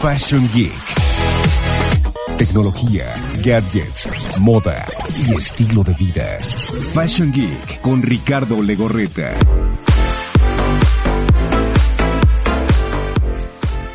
Fashion Geek. Tecnología, gadgets, moda y estilo de vida. Fashion Geek con Ricardo Legorreta.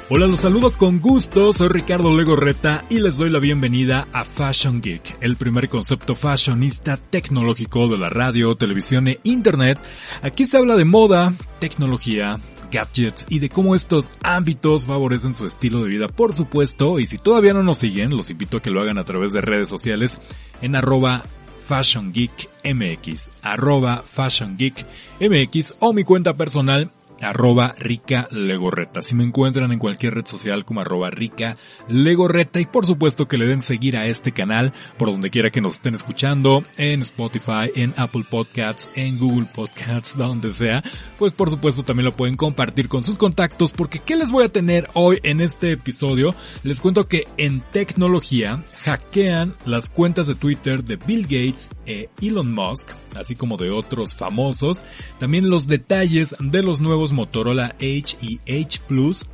Hola, los saludo con gusto, soy Ricardo Legorreta y les doy la bienvenida a Fashion Geek, el primer concepto fashionista tecnológico de la radio, televisión e internet. Aquí se habla de moda, tecnología, gadgets y de cómo estos ámbitos favorecen su estilo de vida, por supuesto, y si todavía no nos siguen, los invito a que lo hagan a través de redes sociales en arroba Fashion Geek MX, arroba Fashion Geek MX o mi cuenta personal arroba rica legorreta. Si me encuentran en cualquier red social como arroba rica legorreta y por supuesto que le den seguir a este canal por donde quiera que nos estén escuchando, en Spotify, en Apple Podcasts, en Google Podcasts, donde sea, pues por supuesto también lo pueden compartir con sus contactos porque ¿qué les voy a tener hoy en este episodio? Les cuento que en tecnología hackean las cuentas de Twitter de Bill Gates e Elon Musk, así como de otros famosos, también los detalles de los nuevos Motorola H y H Plus.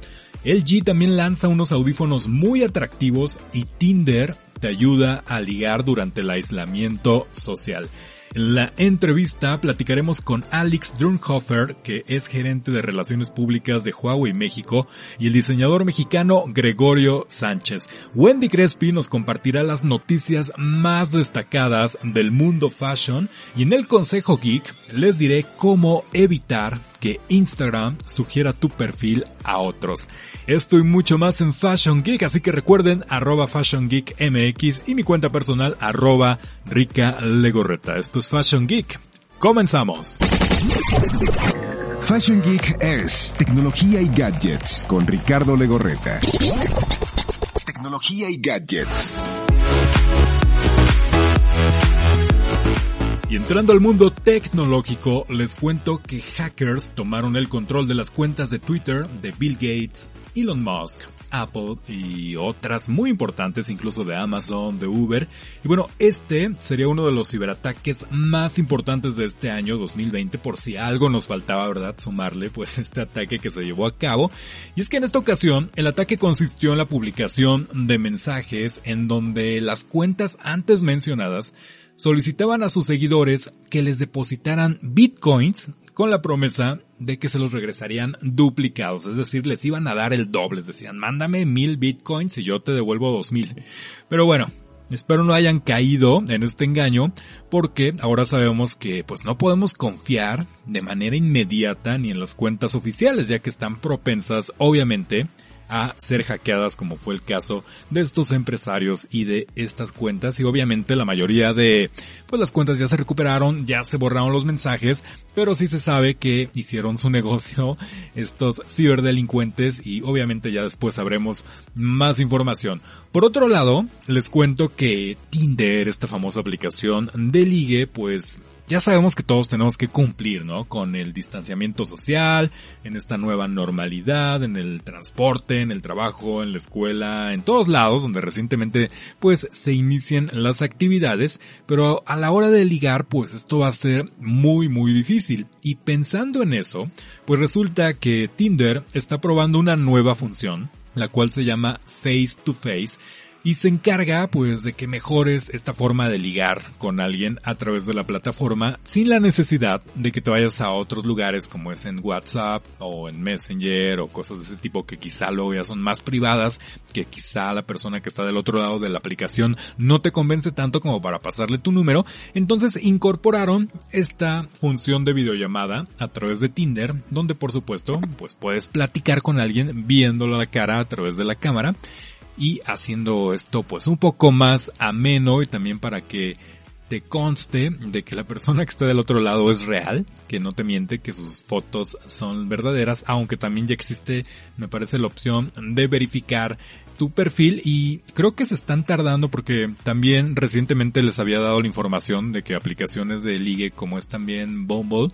LG también lanza unos audífonos muy atractivos y Tinder te ayuda a ligar durante el aislamiento social. En la entrevista platicaremos con Alex Drunhofer, que es gerente de Relaciones Públicas de Huawei México, y el diseñador mexicano Gregorio Sánchez. Wendy Crespi nos compartirá las noticias más destacadas del mundo fashion y en el Consejo Geek les diré cómo evitar que Instagram sugiera tu perfil a otros. Esto y mucho más en Fashion Geek, así que recuerden arroba Fashion Geek MX y mi cuenta personal arroba Rica Legorreta. Esto es Fashion Geek. Comenzamos. Fashion Geek es tecnología y gadgets con Ricardo Legorreta. Tecnología y gadgets. Y entrando al mundo tecnológico, les cuento que hackers tomaron el control de las cuentas de Twitter de Bill Gates, Elon Musk, Apple y otras muy importantes, incluso de Amazon, de Uber. Y bueno, este sería uno de los ciberataques más importantes de este año 2020, por si algo nos faltaba, ¿verdad? Sumarle pues este ataque que se llevó a cabo. Y es que en esta ocasión el ataque consistió en la publicación de mensajes en donde las cuentas antes mencionadas solicitaban a sus seguidores que les depositaran bitcoins con la promesa de que se los regresarían duplicados, es decir, les iban a dar el doble, les decían, mándame mil bitcoins y yo te devuelvo dos mil. Pero bueno, espero no hayan caído en este engaño porque ahora sabemos que pues no podemos confiar de manera inmediata ni en las cuentas oficiales ya que están propensas obviamente a ser hackeadas como fue el caso de estos empresarios y de estas cuentas y obviamente la mayoría de pues las cuentas ya se recuperaron, ya se borraron los mensajes, pero sí se sabe que hicieron su negocio estos ciberdelincuentes y obviamente ya después sabremos más información. Por otro lado, les cuento que Tinder, esta famosa aplicación de ligue, pues ya sabemos que todos tenemos que cumplir, ¿no? Con el distanciamiento social, en esta nueva normalidad, en el transporte, en el trabajo, en la escuela, en todos lados donde recientemente pues se inician las actividades, pero a la hora de ligar pues esto va a ser muy muy difícil. Y pensando en eso, pues resulta que Tinder está probando una nueva función, la cual se llama Face to Face, y se encarga pues de que mejores esta forma de ligar con alguien a través de la plataforma sin la necesidad de que te vayas a otros lugares como es en WhatsApp o en Messenger o cosas de ese tipo que quizá luego ya son más privadas, que quizá la persona que está del otro lado de la aplicación no te convence tanto como para pasarle tu número, entonces incorporaron esta función de videollamada a través de Tinder, donde por supuesto pues puedes platicar con alguien viéndolo la cara a través de la cámara y haciendo esto pues un poco más ameno y también para que te conste de que la persona que está del otro lado es real, que no te miente, que sus fotos son verdaderas, aunque también ya existe, me parece, la opción de verificar tu perfil y creo que se están tardando porque también recientemente les había dado la información de que aplicaciones de ligue como es también Bumble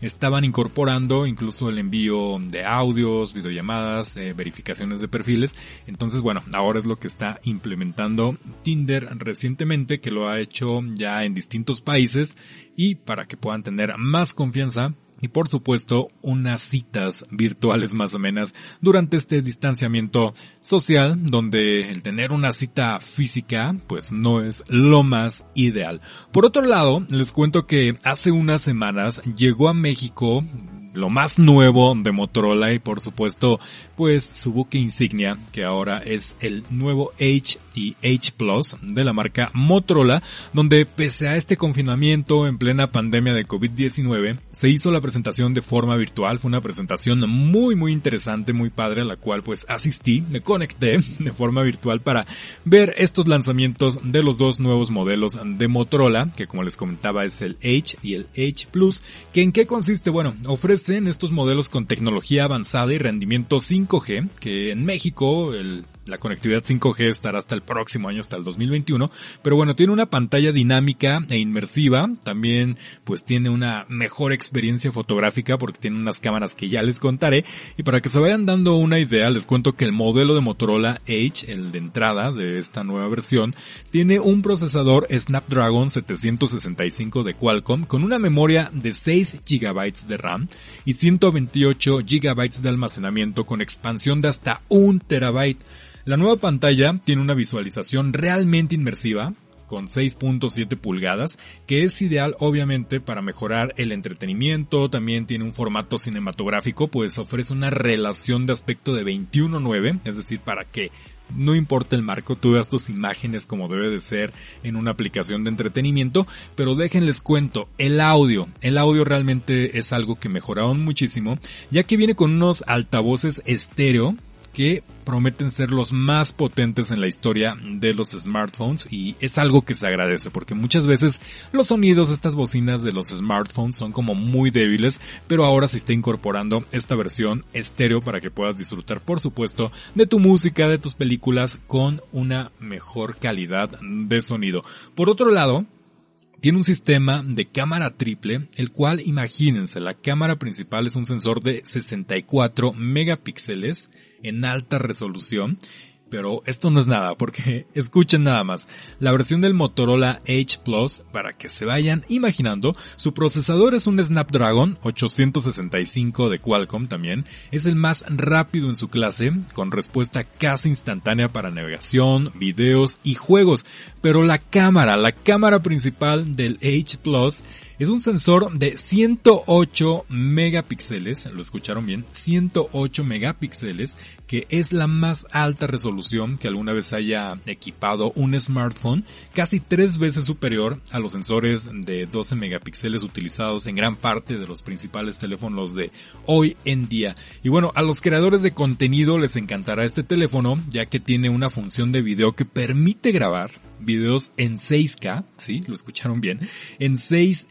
estaban incorporando incluso el envío de audios, videollamadas, eh, verificaciones de perfiles. Entonces bueno, ahora es lo que está implementando Tinder recientemente que lo ha hecho ya en distintos países y para que puedan tener más confianza y por supuesto unas citas virtuales más o menos durante este distanciamiento social donde el tener una cita física pues no es lo más ideal. Por otro lado, les cuento que hace unas semanas llegó a México lo más nuevo de Motorola y por supuesto pues su buque insignia que ahora es el nuevo H y H Plus de la marca Motorola donde pese a este confinamiento en plena pandemia de COVID-19 se hizo la presentación de forma virtual. Fue una presentación muy muy interesante muy padre a la cual pues asistí me conecté de forma virtual para ver estos lanzamientos de los dos nuevos modelos de Motorola que como les comentaba es el H y el H Plus. Que en qué consiste bueno ofrece en estos modelos con tecnología avanzada y rendimiento 5G, que en México el la conectividad 5G estará hasta el próximo año, hasta el 2021. Pero bueno, tiene una pantalla dinámica e inmersiva. También pues tiene una mejor experiencia fotográfica porque tiene unas cámaras que ya les contaré. Y para que se vayan dando una idea, les cuento que el modelo de Motorola Edge, el de entrada de esta nueva versión, tiene un procesador Snapdragon 765 de Qualcomm con una memoria de 6 GB de RAM y 128 GB de almacenamiento con expansión de hasta 1 TB. La nueva pantalla tiene una visualización realmente inmersiva, con 6.7 pulgadas, que es ideal obviamente para mejorar el entretenimiento, también tiene un formato cinematográfico, pues ofrece una relación de aspecto de 21.9, es decir, para que no importa el marco, tú veas tus imágenes como debe de ser en una aplicación de entretenimiento, pero déjenles cuento, el audio, el audio realmente es algo que mejoraron muchísimo, ya que viene con unos altavoces estéreo, que prometen ser los más potentes en la historia de los smartphones y es algo que se agradece porque muchas veces los sonidos de estas bocinas de los smartphones son como muy débiles, pero ahora se está incorporando esta versión estéreo para que puedas disfrutar por supuesto de tu música, de tus películas con una mejor calidad de sonido. Por otro lado, tiene un sistema de cámara triple, el cual imagínense, la cámara principal es un sensor de 64 megapíxeles en alta resolución pero esto no es nada, porque escuchen nada más. La versión del Motorola H Plus, para que se vayan imaginando, su procesador es un Snapdragon 865 de Qualcomm también, es el más rápido en su clase, con respuesta casi instantánea para navegación, videos y juegos, pero la cámara, la cámara principal del H Plus, es un sensor de 108 megapíxeles, lo escucharon bien, 108 megapíxeles, que es la más alta resolución que alguna vez haya equipado un smartphone, casi tres veces superior a los sensores de 12 megapíxeles utilizados en gran parte de los principales teléfonos de hoy en día. Y bueno, a los creadores de contenido les encantará este teléfono, ya que tiene una función de video que permite grabar videos en 6K, sí, lo escucharon bien, en 6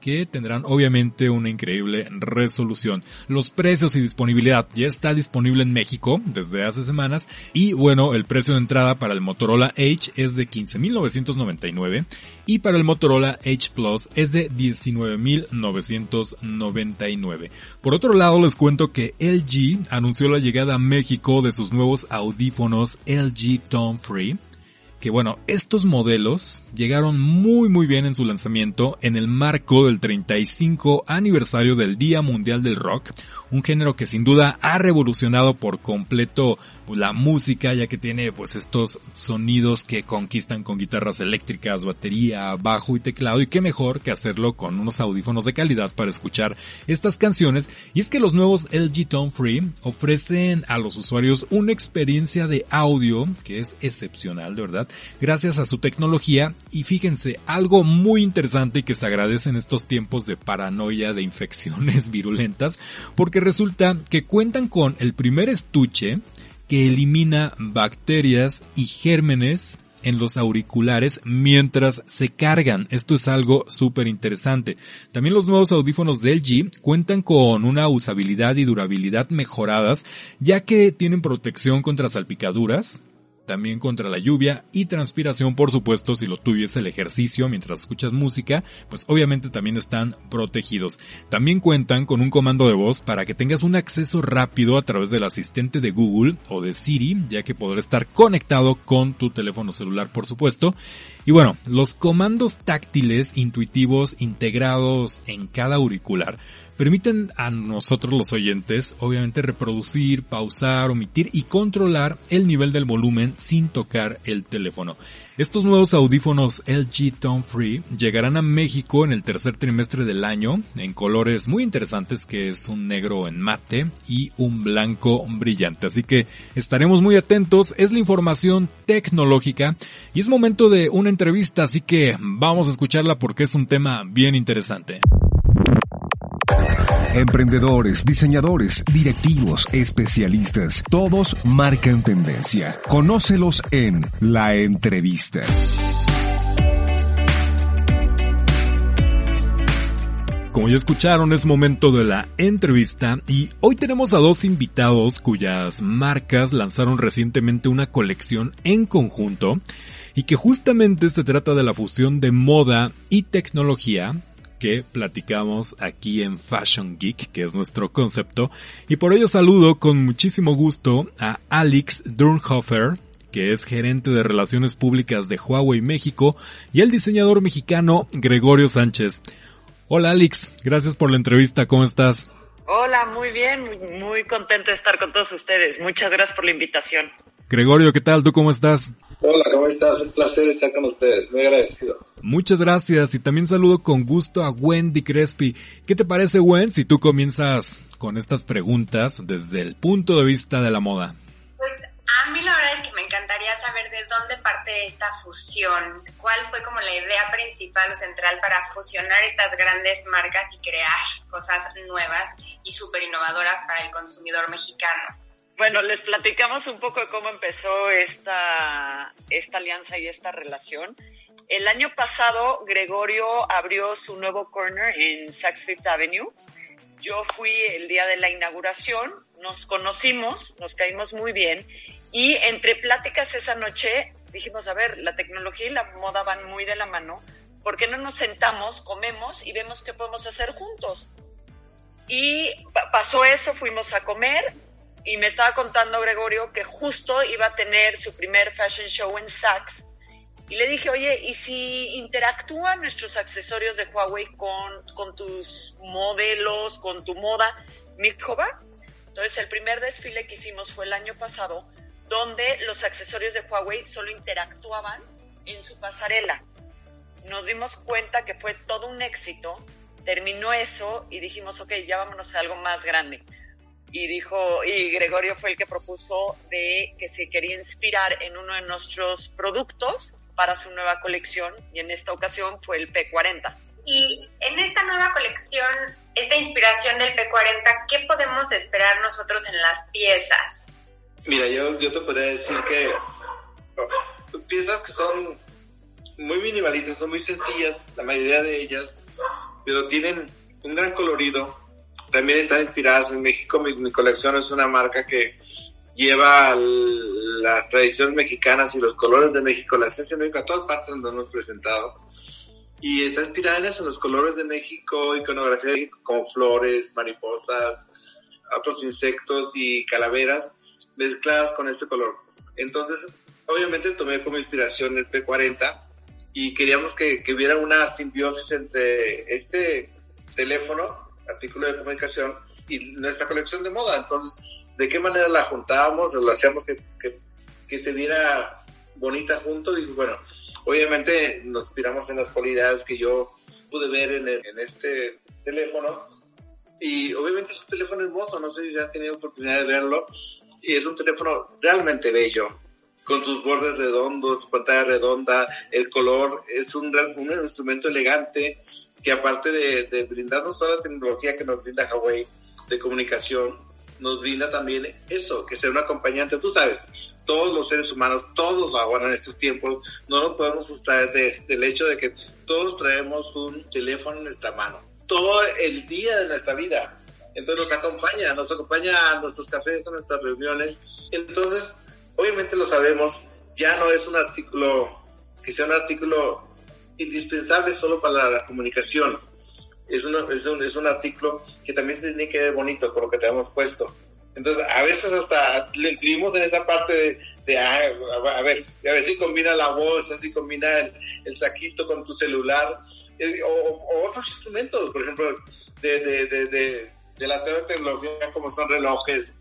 que tendrán obviamente una increíble resolución. Los precios y disponibilidad ya está disponible en México desde hace semanas y bueno, el precio de entrada para el Motorola H es de 15.999 y para el Motorola H Plus es de 19.999. Por otro lado les cuento que LG anunció la llegada a México de sus nuevos audífonos LG Tone Free que bueno, estos modelos llegaron muy muy bien en su lanzamiento en el marco del 35 aniversario del Día Mundial del Rock, un género que sin duda ha revolucionado por completo la música ya que tiene pues estos sonidos que conquistan con guitarras eléctricas, batería, bajo y teclado y qué mejor que hacerlo con unos audífonos de calidad para escuchar estas canciones. Y es que los nuevos LG Tone Free ofrecen a los usuarios una experiencia de audio que es excepcional de verdad gracias a su tecnología. Y fíjense algo muy interesante que se agradece en estos tiempos de paranoia de infecciones virulentas porque resulta que cuentan con el primer estuche que elimina bacterias y gérmenes en los auriculares mientras se cargan. Esto es algo súper interesante. También los nuevos audífonos de LG cuentan con una usabilidad y durabilidad mejoradas ya que tienen protección contra salpicaduras, también contra la lluvia y transpiración, por supuesto, si lo tuviese el ejercicio mientras escuchas música, pues obviamente también están protegidos. También cuentan con un comando de voz para que tengas un acceso rápido a través del asistente de Google o de Siri, ya que podrá estar conectado con tu teléfono celular, por supuesto. Y bueno, los comandos táctiles intuitivos integrados en cada auricular permiten a nosotros los oyentes, obviamente, reproducir, pausar, omitir y controlar el nivel del volumen sin tocar el teléfono. Estos nuevos audífonos LG Tone Free llegarán a México en el tercer trimestre del año en colores muy interesantes que es un negro en mate y un blanco brillante. Así que estaremos muy atentos. Es la información tecnológica y es momento de una entrevista, así que vamos a escucharla porque es un tema bien interesante. Emprendedores, diseñadores, directivos, especialistas, todos marcan tendencia. Conócelos en La Entrevista. Como ya escucharon, es momento de la entrevista y hoy tenemos a dos invitados cuyas marcas lanzaron recientemente una colección en conjunto y que justamente se trata de la fusión de moda y tecnología que platicamos aquí en Fashion Geek, que es nuestro concepto. Y por ello saludo con muchísimo gusto a Alex Durnhofer, que es gerente de relaciones públicas de Huawei México, y el diseñador mexicano Gregorio Sánchez. Hola Alex, gracias por la entrevista, ¿cómo estás? Hola, muy bien, muy, muy contento de estar con todos ustedes. Muchas gracias por la invitación. Gregorio, ¿qué tal? ¿Tú cómo estás? Hola, ¿cómo estás? Un placer estar con ustedes, muy agradecido. Muchas gracias y también saludo con gusto a Wendy Crespi. ¿Qué te parece, Wendy, si tú comienzas con estas preguntas desde el punto de vista de la moda? Pues a mí la verdad es que me encantaría saber de dónde parte esta fusión. ¿Cuál fue como la idea principal o central para fusionar estas grandes marcas y crear cosas nuevas y súper innovadoras para el consumidor mexicano? Bueno, les platicamos un poco de cómo empezó esta, esta alianza y esta relación. El año pasado, Gregorio abrió su nuevo corner en Saks Fifth Avenue. Yo fui el día de la inauguración, nos conocimos, nos caímos muy bien y entre pláticas esa noche dijimos, a ver, la tecnología y la moda van muy de la mano, ¿por qué no nos sentamos, comemos y vemos qué podemos hacer juntos? Y pasó eso, fuimos a comer, y me estaba contando Gregorio que justo iba a tener su primer fashion show en Saks. Y le dije, oye, ¿y si interactúan nuestros accesorios de Huawei con, con tus modelos, con tu moda? Me Entonces, el primer desfile que hicimos fue el año pasado, donde los accesorios de Huawei solo interactuaban en su pasarela. Nos dimos cuenta que fue todo un éxito, terminó eso y dijimos, ok, ya vámonos a algo más grande y dijo, y Gregorio fue el que propuso de que se quería inspirar en uno de nuestros productos para su nueva colección y en esta ocasión fue el P40. Y en esta nueva colección, esta inspiración del P40, ¿qué podemos esperar nosotros en las piezas? Mira, yo, yo te podría decir que piezas que son muy minimalistas, son muy sencillas, la mayoría de ellas, pero tienen un gran colorido, también están inspiradas en México. Mi, colección es una marca que lleva las tradiciones mexicanas y los colores de México, la esencia de México a todas partes donde hemos presentado. Y está inspirada en eso, en los colores de México, iconografía de México, como flores, mariposas, otros insectos y calaveras mezcladas con este color. Entonces, obviamente tomé como inspiración el P40 y queríamos que, que hubiera una simbiosis entre este teléfono artículo de comunicación y nuestra colección de moda. Entonces, ¿de qué manera la juntábamos? ¿Lo hacíamos que, que, se diera bonita junto? Y bueno, obviamente nos inspiramos en las cualidades que yo pude ver en, en este teléfono. Y obviamente es un teléfono hermoso, no sé si has tenido oportunidad de verlo. Y es un teléfono realmente bello, con sus bordes redondos, su pantalla redonda, el color, es un, un instrumento elegante que aparte de, brindarnos toda la tecnología que nos brinda Huawei de comunicación, nos brinda también eso, que sea un acompañante. Tú sabes, todos los seres humanos, todos lo aguantan en estos tiempos, no nos podemos sustraer del hecho de que todos traemos un teléfono en nuestra mano, todo el día de nuestra vida. Entonces nos acompaña, nos acompaña a nuestros cafés, a nuestras reuniones. Entonces, obviamente lo sabemos, ya no es un artículo que sea un artículo indispensable solo para la comunicación. Es, es, un, es un artículo que también se tiene que ver bonito con lo que te hemos puesto. Entonces, a veces hasta le incluimos en esa parte de ah, a ver, a ver si combina la bolsa, si combina el, saquito con tu celular, o, otros instrumentos, por ejemplo, de, de, de, de, de la tecnología como son relojes,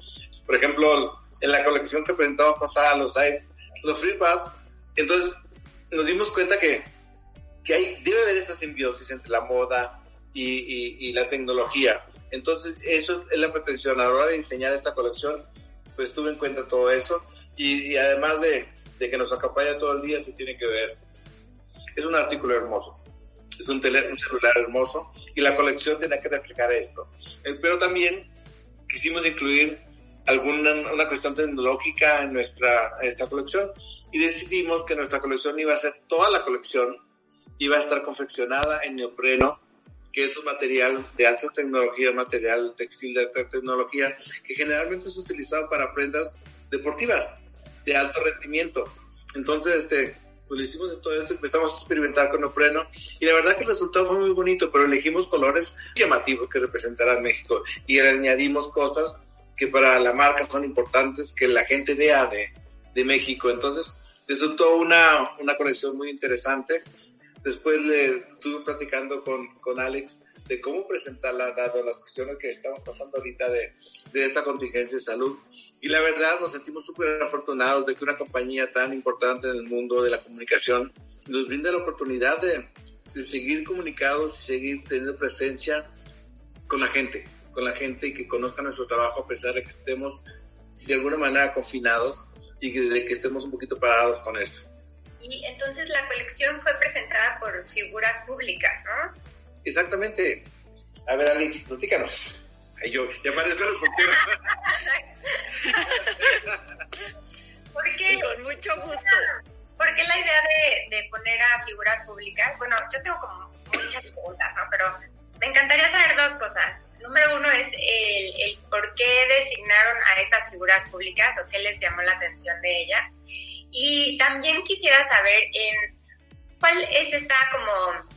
por ejemplo, en la colección que presentamos pasada, los, los FreeBuds, entonces nos dimos cuenta que, que hay, debe haber esta simbiosis entre la moda y, y, la tecnología. Entonces, eso es la pretensión. A la hora de diseñar esta colección, pues tuve en cuenta todo eso. Y, además de, de, que nos acompaña todo el día, se tiene que ver. Es un artículo hermoso. Es un, un celular hermoso. Y la colección tiene que reflejar esto. Eh, pero también quisimos incluir alguna una cuestión tecnológica en nuestra esta colección y decidimos que nuestra colección iba a ser toda la colección iba a estar confeccionada en neopreno que es un material de alta tecnología, material textil de alta tecnología, que generalmente es utilizado para prendas deportivas de alto rendimiento. Entonces, este, pues lo hicimos en todo esto, empezamos a experimentar con neopreno y la verdad que el resultado fue muy bonito, pero elegimos colores llamativos que representarán México y añadimos cosas que para la marca son importantes que la gente vea de, de México. Entonces, resultó una, una colección muy interesante. Después estuve platicando con, con Alex de cómo presentarla, dado las cuestiones que estamos pasando ahorita de, de esta contingencia de salud. Y la verdad, nos sentimos súper afortunados de que una compañía tan importante en el mundo de la comunicación nos brinde la oportunidad de, de seguir comunicados y seguir teniendo presencia con la gente con la gente y que conozca nuestro trabajo a pesar de que estemos de alguna manera confinados y de que estemos un poquito parados con esto. Y entonces la colección fue presentada por figuras públicas, ¿no? Exactamente. A ver, Alex, platícanos. Ay, yo, ya parezco el ¿Por qué? Con mucho gusto. ¿Por qué la idea de, de poner a figuras públicas? Bueno, yo tengo como muchas preguntas, ¿no? Pero me encantaría saber dos cosas. Número uno es el, el, por qué designaron a estas figuras públicas o qué les llamó la atención de ellas. Y también quisiera saber en cuál es esta como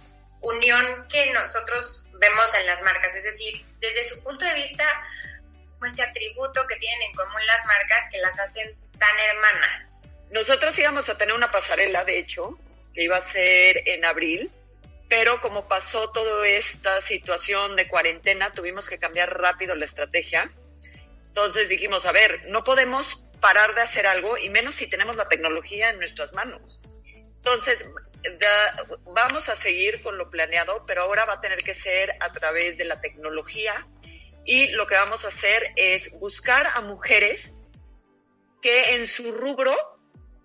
unión que nosotros vemos en las marcas, es decir, desde su punto de vista, este atributo que tienen en común las marcas que las hacen tan hermanas. Nosotros íbamos a tener una pasarela, de hecho, que iba a ser en abril, pero como pasó toda esta situación de cuarentena, tuvimos que cambiar rápido la estrategia. Entonces dijimos, a ver, no podemos parar de hacer algo y menos si tenemos la tecnología en nuestras manos. Entonces, vamos a seguir con lo planeado, pero ahora va a tener que ser a través de la tecnología y lo que vamos a hacer es buscar a mujeres que en su rubro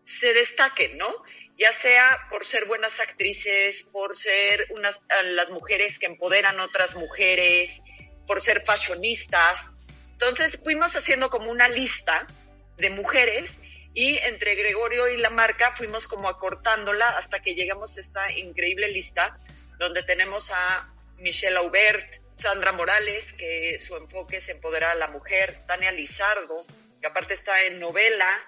se destaquen, ¿no? ya sea por ser buenas actrices, por ser unas, las mujeres que empoderan otras mujeres, por ser fashionistas. Entonces fuimos haciendo como una lista de mujeres y entre Gregorio y la marca fuimos como acortándola hasta que llegamos a esta increíble lista donde tenemos a Michelle Aubert, Sandra Morales, que su enfoque es empoderar a la mujer, Tania Lizardo, que aparte está en novela,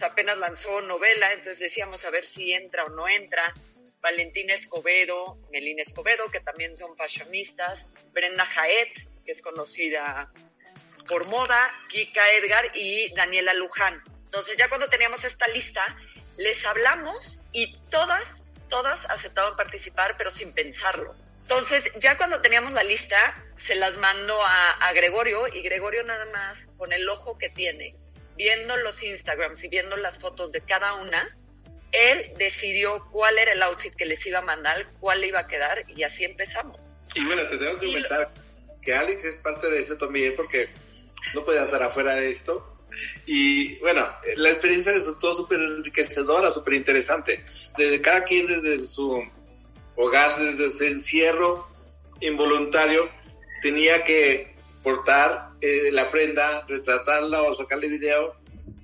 apenas lanzó novela, entonces decíamos a ver si entra o no entra. Valentina Escobedo, Melina Escobedo, que también son fashionistas, Brenda Jaet, que es conocida por moda, Kika Edgar y Daniela Luján. Entonces ya cuando teníamos esta lista, les hablamos y todas, todas aceptaban participar, pero sin pensarlo. Entonces ya cuando teníamos la lista, se las mando a, a Gregorio y Gregorio nada más, con el ojo que tiene, viendo los Instagrams y viendo las fotos de cada una, él decidió cuál era el outfit que les iba a mandar, cuál le iba a quedar y así empezamos. Y bueno, te tengo que comentar que Alex es parte de eso también porque no podía estar afuera de esto. Y bueno, la experiencia resultó súper enriquecedora, súper interesante. Desde cada quien, desde su hogar, desde su encierro involuntario, tenía que portar eh, la prenda, retratarla o sacarle video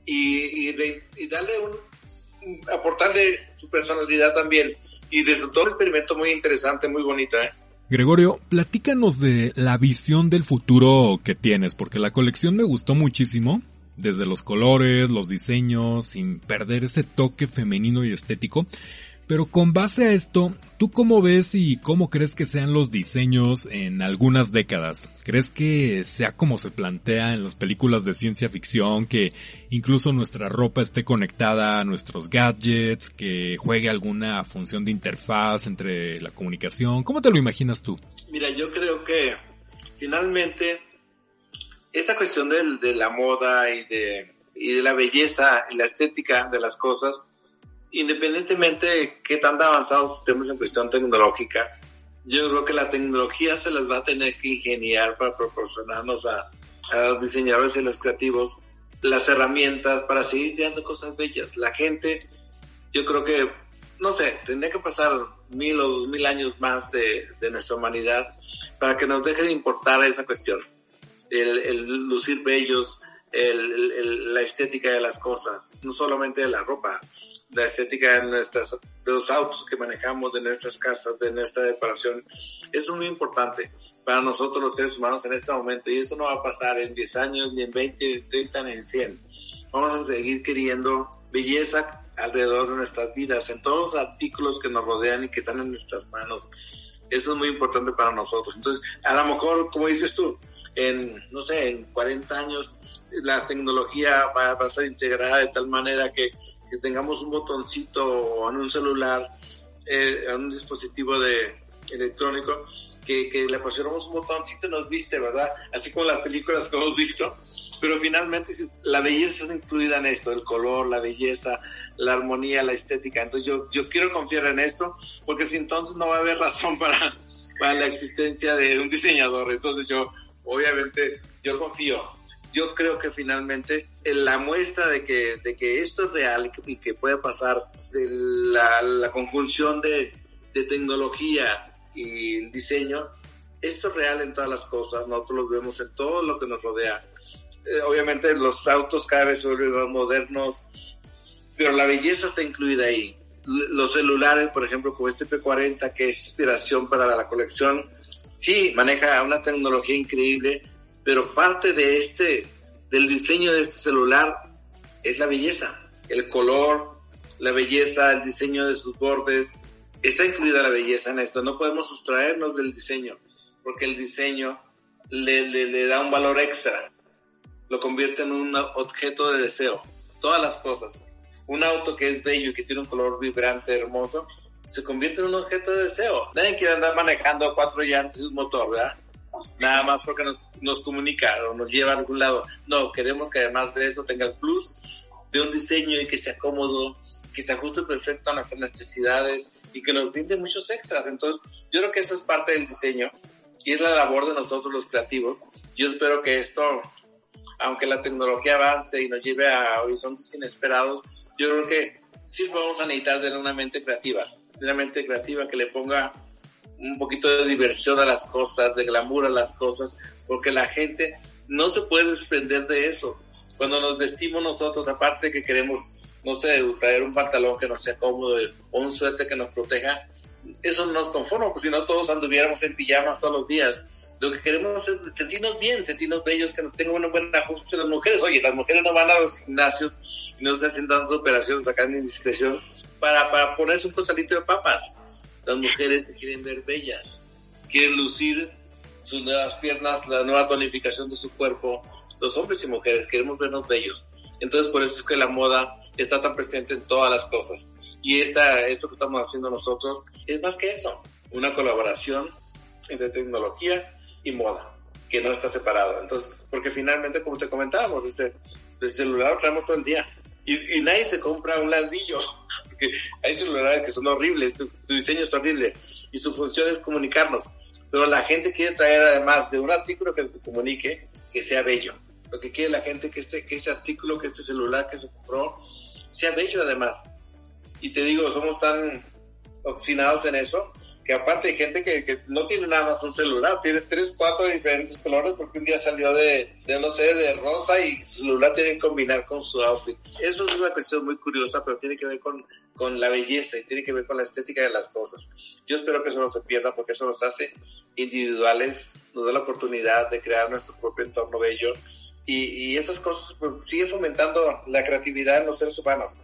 y, y, darle un, aportarle su personalidad también. Y resultó un experimento muy interesante, muy bonito. ¿eh? Gregorio, platícanos de la visión del futuro que tienes, porque la colección me gustó muchísimo, desde los colores, los diseños, sin perder ese toque femenino y estético. Pero con base a esto, ¿tú cómo ves y cómo crees que sean los diseños en algunas décadas? ¿Crees que sea como se plantea en las películas de ciencia ficción, que incluso nuestra ropa esté conectada a nuestros gadgets, que juegue alguna función de interfaz entre la comunicación? ¿Cómo te lo imaginas tú? Mira, yo creo que finalmente esta cuestión de, de la moda y de, y de la belleza y la estética de las cosas, independientemente de qué tan avanzados estemos en cuestión tecnológica, yo creo que la tecnología se las va a tener que ingeniar para proporcionarnos a, a los diseñadores y los creativos las herramientas para seguir creando cosas bellas. La gente, yo creo que, no sé, tendría que pasar mil o dos mil años más de, de nuestra humanidad para que nos deje de importar esa cuestión. El, el lucir bellos, el, el, la estética de las cosas, no solamente de la ropa, la estética de nuestras, de los autos que manejamos, de nuestras casas, de nuestra decoración. Eso es muy importante para nosotros los seres humanos en este momento y eso no va a pasar en 10 años, ni en 20, 30, ni en 100. Vamos a seguir queriendo belleza alrededor de nuestras vidas, en todos los artículos que nos rodean y que están en nuestras manos. Eso es muy importante para nosotros. Entonces, a lo mejor, como dices tú, en, no sé, en 40 años la tecnología va, a estar integrada de tal manera que, que tengamos un botoncito en un celular, eh, en un dispositivo de electrónico, que, que le pusiéramos un botoncito y nos viste, ¿verdad? Así como las películas que hemos visto. Pero finalmente la belleza está incluida en esto, el color, la belleza, la armonía, la estética. Entonces yo, yo quiero confiar en esto, porque si entonces no va a haber razón para, para la existencia de un diseñador. Entonces yo, obviamente, yo confío. Yo creo que finalmente la muestra de que, de que esto es real y que puede pasar de la, la conjunción de, de tecnología y diseño, esto es real en todas las cosas, nosotros lo vemos en todo lo que nos rodea. Eh, obviamente los autos cada vez se vuelven más modernos, pero la belleza está incluida ahí. Los celulares, por ejemplo, como este P40, que es inspiración para la colección, sí, maneja una tecnología increíble, pero parte de este, del diseño de este celular es la belleza, el color, la belleza, el diseño de sus bordes, está incluida la belleza en esto, no podemos sustraernos del diseño, porque el diseño le, le, le da un valor extra, lo convierte en un objeto de deseo, todas las cosas. Un auto que es bello y que tiene un color vibrante, hermoso, se convierte en un objeto de deseo. Nadie quiere andar manejando cuatro llantas y un motor, ¿verdad? Nada más porque nos, nos comunica o nos lleva a algún lado. No, queremos que además de eso tenga el plus de un diseño y que sea cómodo, que se ajuste perfecto a nuestras necesidades y que nos brinde muchos extras. Entonces, yo creo que eso es parte del diseño y es la labor de nosotros los creativos. Yo espero que esto, aunque la tecnología avance y nos lleve a horizontes inesperados, yo creo que sí vamos a necesitar de una mente creativa, una mente creativa que le ponga un poquito de diversión a las cosas, de glamour a las cosas, porque la gente no se puede desprender de eso. Cuando nos vestimos nosotros, aparte que queremos, no sé, traer un pantalón que nos sea cómodo o un suéter que nos proteja, eso no nos conforma, porque si no todos anduviéramos en pijamas todos los días. Lo que queremos es sentirnos bien, sentirnos bellos, que nos tengan una buena ajuste las mujeres. Oye, las mujeres no van a los gimnasios y no se hacen tantas operaciones acá en indiscreción para, para ponerse un costalito de papas. Las mujeres se quieren ver bellas, quieren lucir sus nuevas piernas, la nueva tonificación de su cuerpo. Los hombres y mujeres queremos vernos bellos. Entonces por eso es que la moda está tan presente en todas las cosas. Y esta, esto que estamos haciendo nosotros es más que eso, una colaboración entre tecnología y moda, que no está separada. Entonces, porque finalmente, como te comentábamos, este, el celular lo traemos todo el día. Y, y, nadie se compra un ladrillo, porque hay celulares que son horribles, su, su, diseño es horrible y su función es comunicarnos. Pero la gente quiere traer además de un artículo que te comunique, que sea bello. Lo que quiere la gente que este, que ese artículo, que este celular que se compró, sea bello además. Y te digo, somos tan obstinados en eso, que aparte hay gente que, que, no tiene nada más un celular, tiene tres, cuatro diferentes colores porque un día salió de, de, no sé, de rosa y su celular tiene que combinar con su outfit. Eso es una cuestión muy curiosa, pero tiene que ver con, con la belleza y tiene que ver con la estética de las cosas. Yo espero que eso no se pierda porque eso nos hace individuales, nos da la oportunidad de crear nuestro propio entorno bello y, y esas cosas pues, siguen fomentando la creatividad en los seres humanos.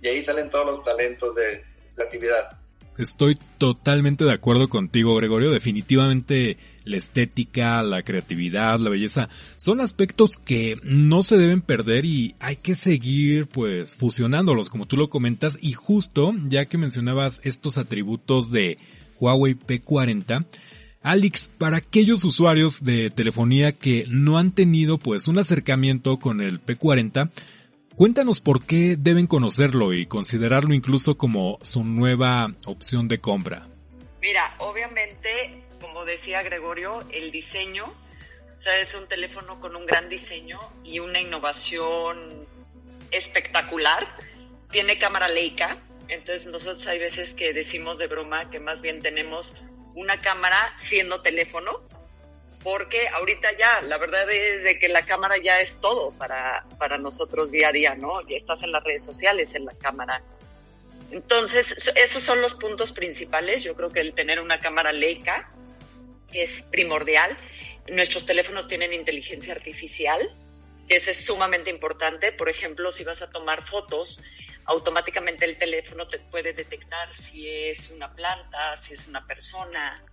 Y ahí salen todos los talentos de, creatividad. Estoy totalmente de acuerdo contigo, Gregorio. Definitivamente la estética, la creatividad, la belleza son aspectos que no se deben perder y hay que seguir pues fusionándolos, como tú lo comentas. Y justo, ya que mencionabas estos atributos de Huawei P40, Alex, para aquellos usuarios de telefonía que no han tenido pues un acercamiento con el P40, Cuéntanos por qué deben conocerlo y considerarlo incluso como su nueva opción de compra. Mira, obviamente, como decía Gregorio, el diseño, o sea, es un teléfono con un gran diseño y una innovación espectacular. Tiene cámara Leica, entonces nosotros hay veces que decimos de broma que más bien tenemos una cámara siendo teléfono, porque ahorita ya, la verdad es de que la cámara ya es todo para, para nosotros día a día, ¿no? Ya estás en las redes sociales, en la cámara. Entonces, esos son los puntos principales. Yo creo que el tener una cámara Leica es primordial. Nuestros teléfonos tienen inteligencia artificial, eso es sumamente importante. Por ejemplo, si vas a tomar fotos, automáticamente el teléfono te puede detectar si es una planta, si es una persona,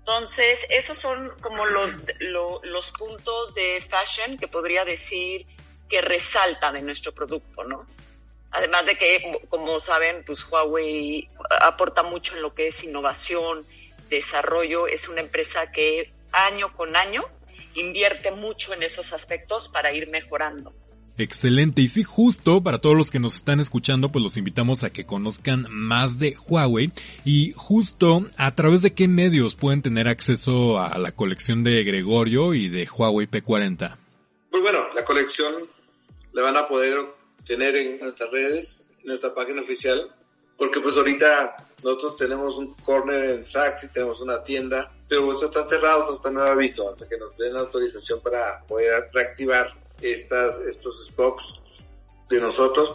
entonces, esos son como los, los puntos de fashion que podría decir que resaltan de nuestro producto, ¿no? Además de que, como saben, pues Huawei aporta mucho en lo que es innovación, desarrollo, es una empresa que año con año invierte mucho en esos aspectos para ir mejorando. Excelente. Y sí, justo para todos los que nos están escuchando, pues los invitamos a que conozcan más de Huawei y justo a través de qué medios pueden tener acceso a la colección de Gregorio y de Huawei P40. Pues bueno, la colección la van a poder tener en nuestras redes, en nuestra página oficial, porque pues ahorita nosotros tenemos un corner en Saks y tenemos una tienda, pero eso están cerrados hasta nuevo aviso, hasta que nos den la autorización para poder reactivar estas, estos spots de nosotros.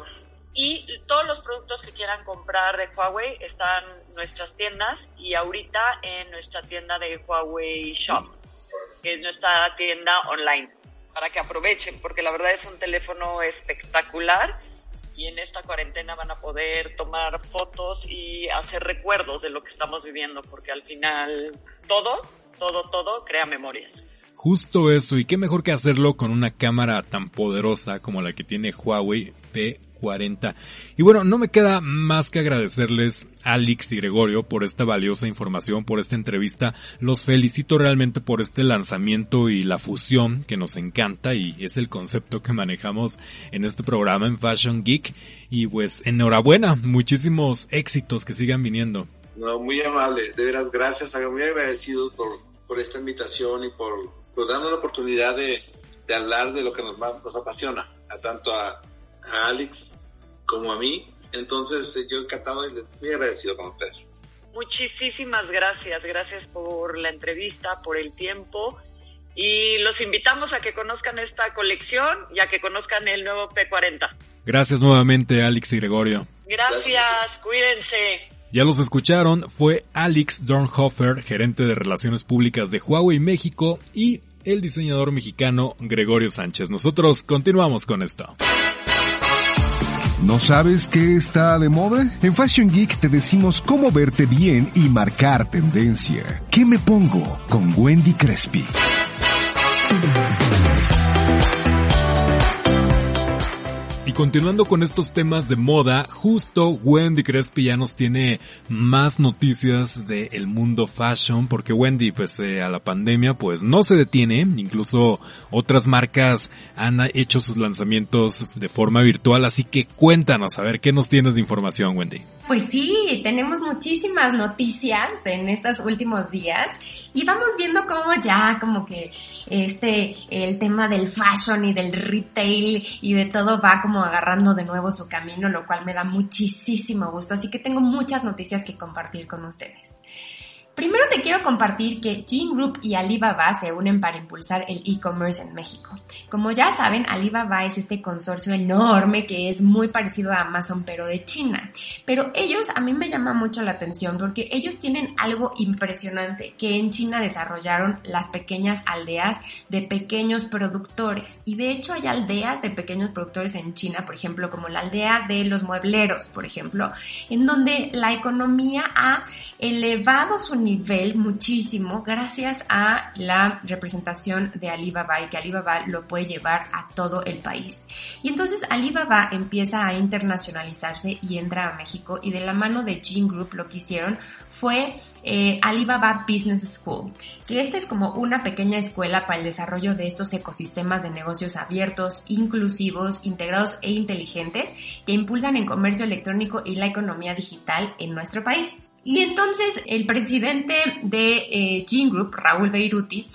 Y todos los productos que quieran comprar de Huawei están en nuestras tiendas y ahorita en nuestra tienda de Huawei Shop, que es nuestra tienda online, para que aprovechen, porque la verdad es un teléfono espectacular y en esta cuarentena van a poder tomar fotos y hacer recuerdos de lo que estamos viviendo, porque al final todo, todo, todo crea memorias. Justo eso, y qué mejor que hacerlo con una cámara tan poderosa como la que tiene Huawei P40. Y bueno, no me queda más que agradecerles Alex y Gregorio por esta valiosa información, por esta entrevista. Los felicito realmente por este lanzamiento y la fusión que nos encanta y es el concepto que manejamos en este programa en Fashion Geek. Y pues enhorabuena, muchísimos éxitos que sigan viniendo. No, muy amable, de veras gracias, muy agradecido por, por esta invitación y por pues dando la oportunidad de, hablar de lo que nos, nos apasiona, a tanto a, Alex como a mí. Entonces yo encantado y muy agradecido con ustedes. Muchísimas gracias, gracias por la entrevista, por el tiempo y los invitamos a que conozcan esta colección y a que conozcan el nuevo P40. Gracias nuevamente Alex y Gregorio. Gracias, cuídense. Ya los escucharon, fue Alex Dornhofer, gerente de Relaciones Públicas de Huawei México, y el diseñador mexicano Gregorio Sánchez. Nosotros continuamos con esto. ¿No sabes qué está de moda? En Fashion Geek te decimos cómo verte bien y marcar tendencia. ¿Qué me pongo? Con Wendy Crespi. Continuando con estos temas de moda, justo Wendy Crespi ya nos tiene más noticias del mundo fashion, porque Wendy, pues eh, a la pandemia, pues no se detiene, incluso otras marcas han hecho sus lanzamientos de forma virtual, así que cuéntanos, a ver, ¿qué nos tienes de información, Wendy? Pues sí, tenemos muchísimas noticias en estos últimos días y vamos viendo cómo ya como que este, el tema del fashion y del retail y de todo va como agarrando de nuevo su camino, lo cual me da muchísimo gusto. Así que tengo muchas noticias que compartir con ustedes. Primero te quiero compartir que Gene Group y Alibaba se unen para impulsar el e-commerce en México. Como ya saben, Alibaba es este consorcio enorme que es muy parecido a Amazon pero de China. Pero ellos a mí me llama mucho la atención porque ellos tienen algo impresionante que en China desarrollaron las pequeñas aldeas de pequeños productores. Y de hecho hay aldeas de pequeños productores en China, por ejemplo, como la aldea de los muebleros, por ejemplo, en donde la economía ha elevado su nivel muchísimo gracias a la representación de Alibaba y que Alibaba lo puede llevar a todo el país. Y entonces Alibaba empieza a internacionalizarse y entra a México y de la mano de Gene Group lo que hicieron fue eh, Alibaba Business School, que esta es como una pequeña escuela para el desarrollo de estos ecosistemas de negocios abiertos, inclusivos, integrados e inteligentes que impulsan el comercio electrónico y la economía digital en nuestro país. Y entonces el presidente de eh, Gene Group, Raúl Beiruti,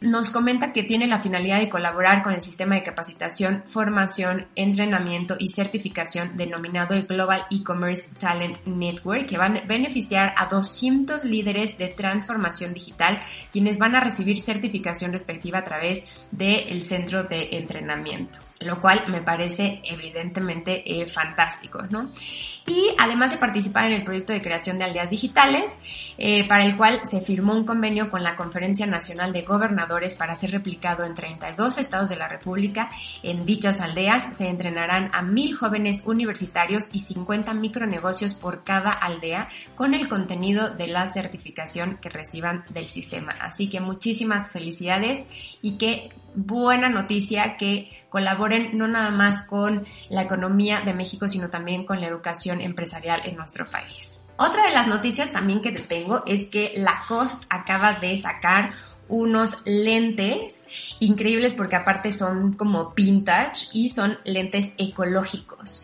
nos comenta que tiene la finalidad de colaborar con el sistema de capacitación, formación, entrenamiento y certificación denominado el Global E-Commerce Talent Network, que van a beneficiar a 200 líderes de transformación digital, quienes van a recibir certificación respectiva a través del centro de entrenamiento lo cual me parece evidentemente eh, fantástico, ¿no? Y además de participar en el proyecto de creación de aldeas digitales, eh, para el cual se firmó un convenio con la Conferencia Nacional de Gobernadores para ser replicado en 32 estados de la República. En dichas aldeas se entrenarán a mil jóvenes universitarios y 50 micronegocios por cada aldea con el contenido de la certificación que reciban del sistema. Así que muchísimas felicidades y que buena noticia que colaboren no nada más con la economía de México, sino también con la educación empresarial en nuestro país. Otra de las noticias también que te tengo es que Lacoste acaba de sacar unos lentes increíbles porque aparte son como vintage y son lentes ecológicos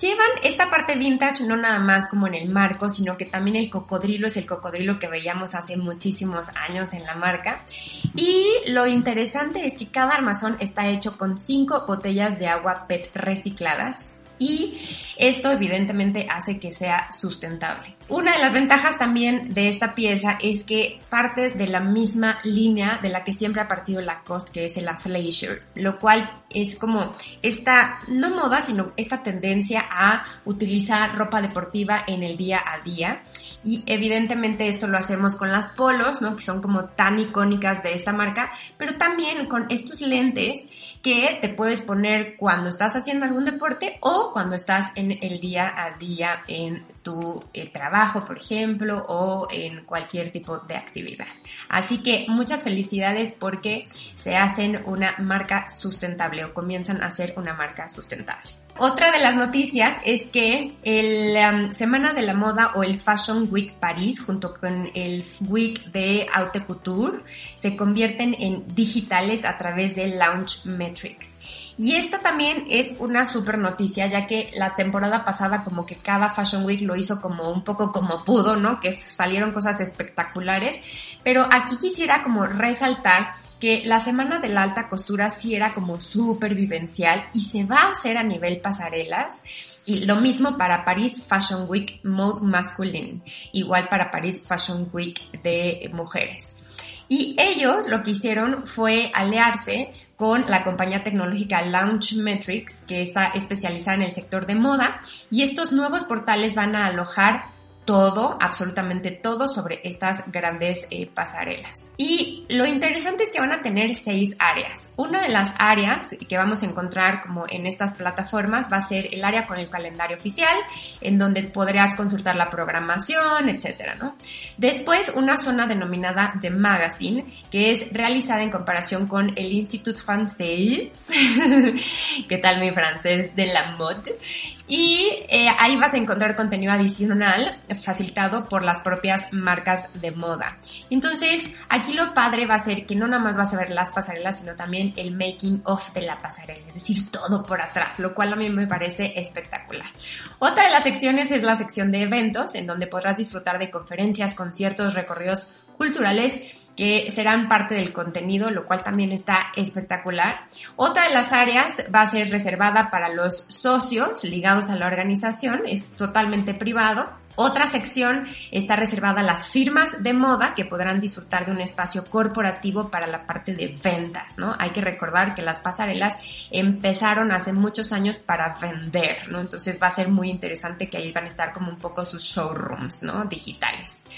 llevan esta parte vintage no nada más como en el marco, sino que también el cocodrilo es el cocodrilo que veíamos hace muchísimos años en la marca. Y lo interesante es que cada armazón está hecho con cinco botellas de agua PET recicladas y esto evidentemente hace que sea sustentable. Una de las ventajas también de esta pieza es que parte de la misma línea de la que siempre ha partido Lacoste, que es el athleisure, lo cual es como esta, no moda, sino esta tendencia a utilizar ropa deportiva en el día a día. Y evidentemente esto lo hacemos con las polos, ¿no? Que son como tan icónicas de esta marca, pero también con estos lentes que te puedes poner cuando estás haciendo algún deporte o cuando estás en el día a día en tu eh, trabajo, por ejemplo, o en cualquier tipo de actividad. Así que muchas felicidades porque se hacen una marca sustentable o comienzan a ser una marca sustentable. Otra de las noticias es que el um, Semana de la Moda o el Fashion Week París junto con el Week de Haute Couture se convierten en digitales a través de Launch Metrics. Y esta también es una super noticia, ya que la temporada pasada como que cada Fashion Week lo hizo como un poco como pudo, ¿no? Que salieron cosas espectaculares. Pero aquí quisiera como resaltar que la semana de la alta costura sí era como súper vivencial y se va a hacer a nivel pasarelas. Y lo mismo para Paris Fashion Week Mode Masculine, igual para Paris Fashion Week de mujeres. Y ellos lo que hicieron fue aliarse con la compañía tecnológica Launch Metrics, que está especializada en el sector de moda, y estos nuevos portales van a alojar todo, absolutamente todo sobre estas grandes eh, pasarelas. Y lo interesante es que van a tener seis áreas. Una de las áreas que vamos a encontrar como en estas plataformas va a ser el área con el calendario oficial, en donde podrás consultar la programación, etcétera, ¿no? Después, una zona denominada The Magazine, que es realizada en comparación con el Institut Français, ¿qué tal mi francés? De la mode, y eh, ahí vas a encontrar contenido adicional facilitado por las propias marcas de moda. Entonces, aquí lo padre va a ser que no nada más vas a ver las pasarelas, sino también el making of de la pasarela, es decir, todo por atrás, lo cual a mí me parece espectacular. Otra de las secciones es la sección de eventos, en donde podrás disfrutar de conferencias, conciertos, recorridos culturales que serán parte del contenido, lo cual también está espectacular. Otra de las áreas va a ser reservada para los socios ligados a la organización, es totalmente privado Otra sección está reservada a las firmas de moda que podrán disfrutar de un espacio corporativo para la parte de ventas, ¿no? Hay que recordar que las pasarelas empezaron hace muchos años para vender, ¿no? Entonces va a ser muy interesante que ahí van a estar como un poco sus showrooms, ¿no? Digitales.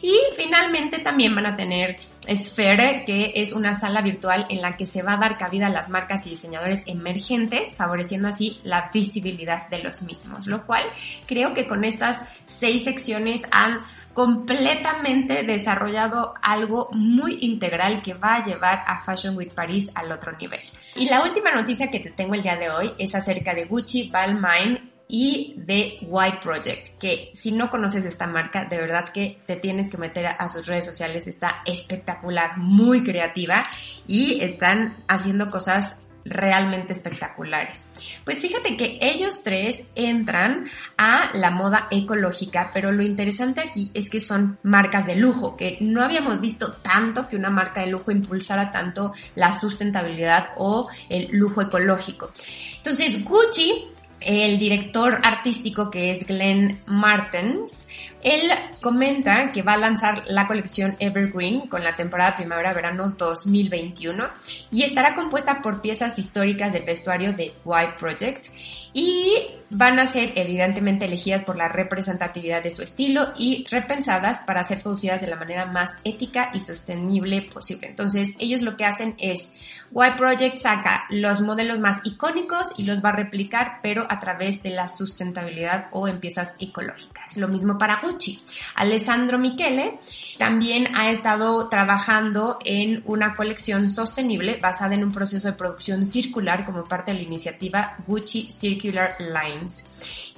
Y finalmente también van a tener Sphere, que es una sala virtual en la que se va a dar cabida a las marcas y diseñadores emergentes, favoreciendo así la visibilidad de los mismos, lo cual creo que con estas seis secciones han completamente desarrollado algo muy integral que va a llevar a Fashion Week Paris al otro nivel. Y la última noticia que te tengo el día de hoy es acerca de Gucci Balmain y de Y Project, que si no conoces esta marca, de verdad que te tienes que meter a sus redes sociales, está espectacular, muy creativa y están haciendo cosas realmente espectaculares. Pues fíjate que ellos tres entran a la moda ecológica, pero lo interesante aquí es que son marcas de lujo, que no habíamos visto tanto que una marca de lujo impulsara tanto la sustentabilidad o el lujo ecológico. Entonces, Gucci el director artístico que es Glenn Martens, él comenta que va a lanzar la colección Evergreen con la temporada primavera-verano 2021 y estará compuesta por piezas históricas del vestuario de White Project y van a ser evidentemente elegidas por la representatividad de su estilo y repensadas para ser producidas de la manera más ética y sostenible posible. Entonces, ellos lo que hacen es, Y Project saca los modelos más icónicos y los va a replicar, pero a través de la sustentabilidad o en piezas ecológicas. Lo mismo para Gucci. Alessandro Michele también ha estado trabajando en una colección sostenible basada en un proceso de producción circular como parte de la iniciativa Gucci Circular Line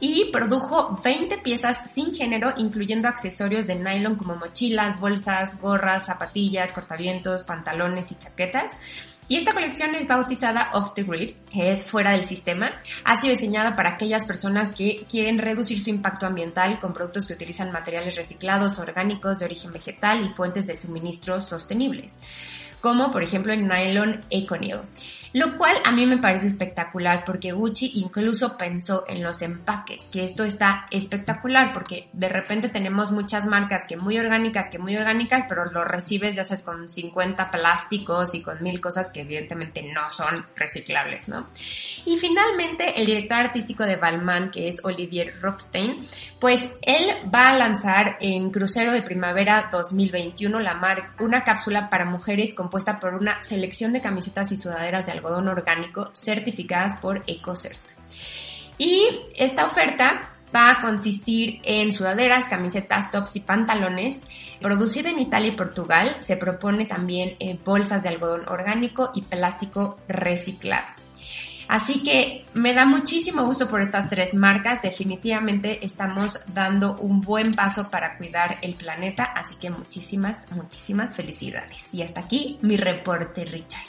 y produjo 20 piezas sin género, incluyendo accesorios de nylon como mochilas, bolsas, gorras, zapatillas, cortavientos, pantalones y chaquetas. Y esta colección es bautizada Off the Grid, que es fuera del sistema. Ha sido diseñada para aquellas personas que quieren reducir su impacto ambiental con productos que utilizan materiales reciclados, orgánicos, de origen vegetal y fuentes de suministro sostenibles, como por ejemplo el nylon Econil. Lo cual a mí me parece espectacular porque Gucci incluso pensó en los empaques, que esto está espectacular porque de repente tenemos muchas marcas que muy orgánicas, que muy orgánicas, pero lo recibes ya sabes con 50 plásticos y con mil cosas que evidentemente no son reciclables, ¿no? Y finalmente el director artístico de Balmain, que es Olivier Rothstein, pues él va a lanzar en Crucero de Primavera 2021 la mar una cápsula para mujeres compuesta por una selección de camisetas y sudaderas de algodón orgánico certificadas por EcoCert. Y esta oferta va a consistir en sudaderas, camisetas, tops y pantalones. Producida en Italia y Portugal, se propone también eh, bolsas de algodón orgánico y plástico reciclado. Así que me da muchísimo gusto por estas tres marcas. Definitivamente estamos dando un buen paso para cuidar el planeta. Así que muchísimas, muchísimas felicidades. Y hasta aquí mi reporte, Richard.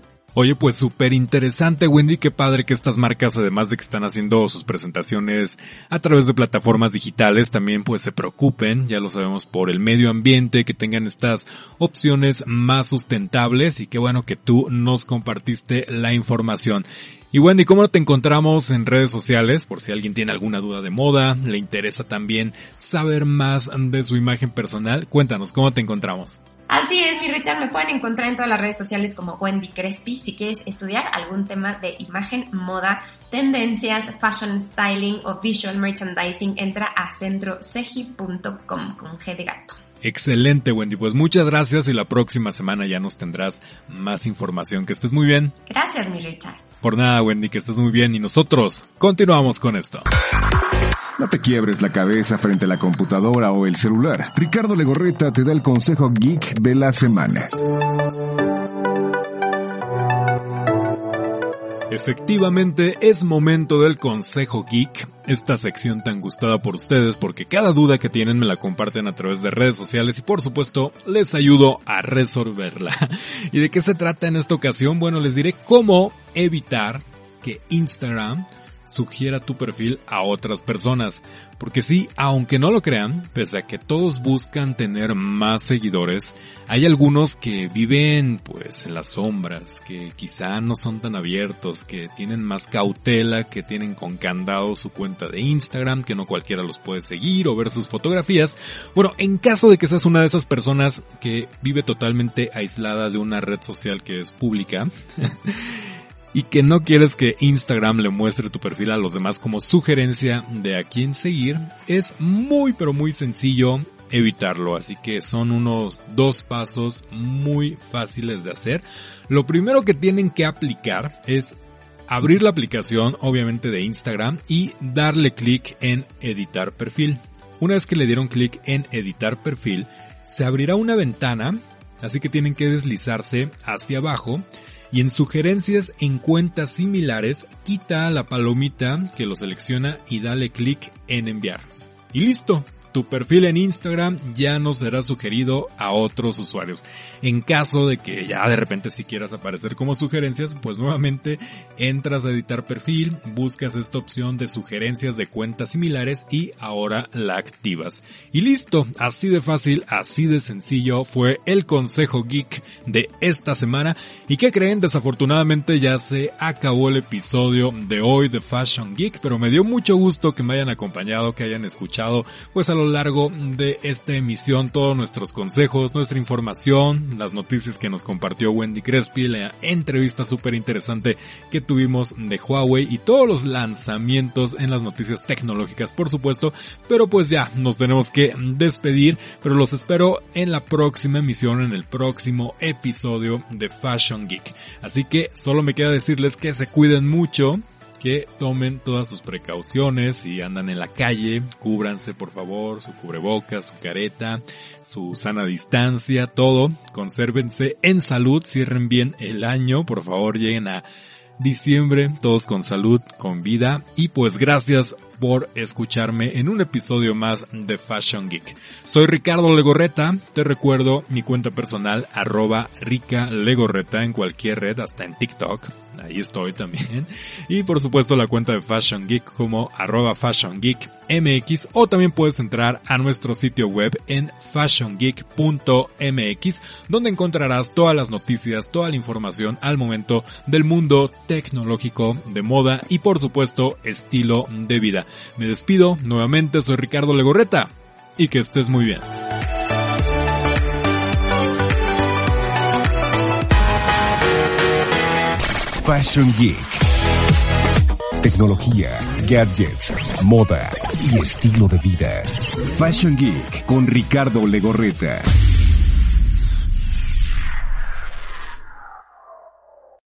Oye, pues súper interesante, Wendy. Qué padre que estas marcas, además de que están haciendo sus presentaciones a través de plataformas digitales, también pues se preocupen, ya lo sabemos, por el medio ambiente, que tengan estas opciones más sustentables y qué bueno que tú nos compartiste la información. Y Wendy, ¿cómo te encontramos en redes sociales? Por si alguien tiene alguna duda de moda, le interesa también saber más de su imagen personal, cuéntanos, ¿cómo te encontramos? Así es, mi Richard, me pueden encontrar en todas las redes sociales como Wendy Crespi. Si quieres estudiar algún tema de imagen, moda, tendencias, fashion styling o visual merchandising, entra a centroseji.com con G de gato. Excelente, Wendy. Pues muchas gracias y la próxima semana ya nos tendrás más información. Que estés muy bien. Gracias, mi Richard. Por nada, Wendy, que estés muy bien y nosotros continuamos con esto. No te quiebres la cabeza frente a la computadora o el celular. Ricardo Legorreta te da el consejo geek de la semana. Efectivamente, es momento del Consejo Geek, esta sección tan gustada por ustedes porque cada duda que tienen me la comparten a través de redes sociales y por supuesto les ayudo a resolverla. ¿Y de qué se trata en esta ocasión? Bueno, les diré cómo evitar que Instagram sugiera tu perfil a otras personas. Porque sí, aunque no lo crean, pese a que todos buscan tener más seguidores, hay algunos que viven pues en las sombras, que quizá no son tan abiertos, que tienen más cautela, que tienen con candado su cuenta de Instagram, que no cualquiera los puede seguir o ver sus fotografías. Bueno, en caso de que seas una de esas personas que vive totalmente aislada de una red social que es pública, y que no quieres que Instagram le muestre tu perfil a los demás como sugerencia de a quién seguir, es muy pero muy sencillo evitarlo. Así que son unos dos pasos muy fáciles de hacer. Lo primero que tienen que aplicar es abrir la aplicación, obviamente de Instagram, y darle clic en editar perfil. Una vez que le dieron clic en editar perfil, se abrirá una ventana, así que tienen que deslizarse hacia abajo y en sugerencias en cuentas similares quita la palomita que lo selecciona y dale clic en enviar. Y listo, tu perfil en Instagram ya no será sugerido a otros usuarios. En caso de que ya de repente si quieras aparecer como sugerencias, pues nuevamente entras a editar perfil, buscas esta opción de sugerencias de cuentas similares y ahora la activas. Y listo, así de fácil, así de sencillo fue el consejo geek de esta semana. ¿Y qué creen? Desafortunadamente ya se acabó el episodio de hoy de Fashion Geek, pero me dio mucho gusto que me hayan acompañado, que hayan escuchado pues a lo largo de esta emisión todos nuestros consejos, nuestra información, las noticias que nos compartió Wendy Crespi, la entrevista súper interesante que tuvimos de Huawei y todos los lanzamientos en las noticias tecnológicas, por supuesto. Pero pues ya, nos tenemos que despedir, pero los espero en la próxima emisión, en el próximo episodio de Fashion Geek. Así que solo me queda decirles que se cuiden mucho, que tomen todas sus precauciones y andan en la calle, cúbranse por favor, su cubrebocas, su careta, su sana distancia, todo, consérvense en salud, cierren bien el año, por favor lleguen a diciembre, todos con salud, con vida. Y pues gracias por escucharme en un episodio más de Fashion Geek. Soy Ricardo Legorreta, te recuerdo mi cuenta personal arroba Rica Legorreta en cualquier red, hasta en TikTok, ahí estoy también. Y por supuesto la cuenta de Fashion Geek como arroba Fashion o también puedes entrar a nuestro sitio web en fashiongeek.mx donde encontrarás todas las noticias, toda la información al momento del mundo tecnológico, de moda y por supuesto estilo de vida. Me despido, nuevamente soy Ricardo Legorreta y que estés muy bien. Fashion Geek. Tecnología, gadgets, moda y estilo de vida. Fashion Geek con Ricardo Legorreta.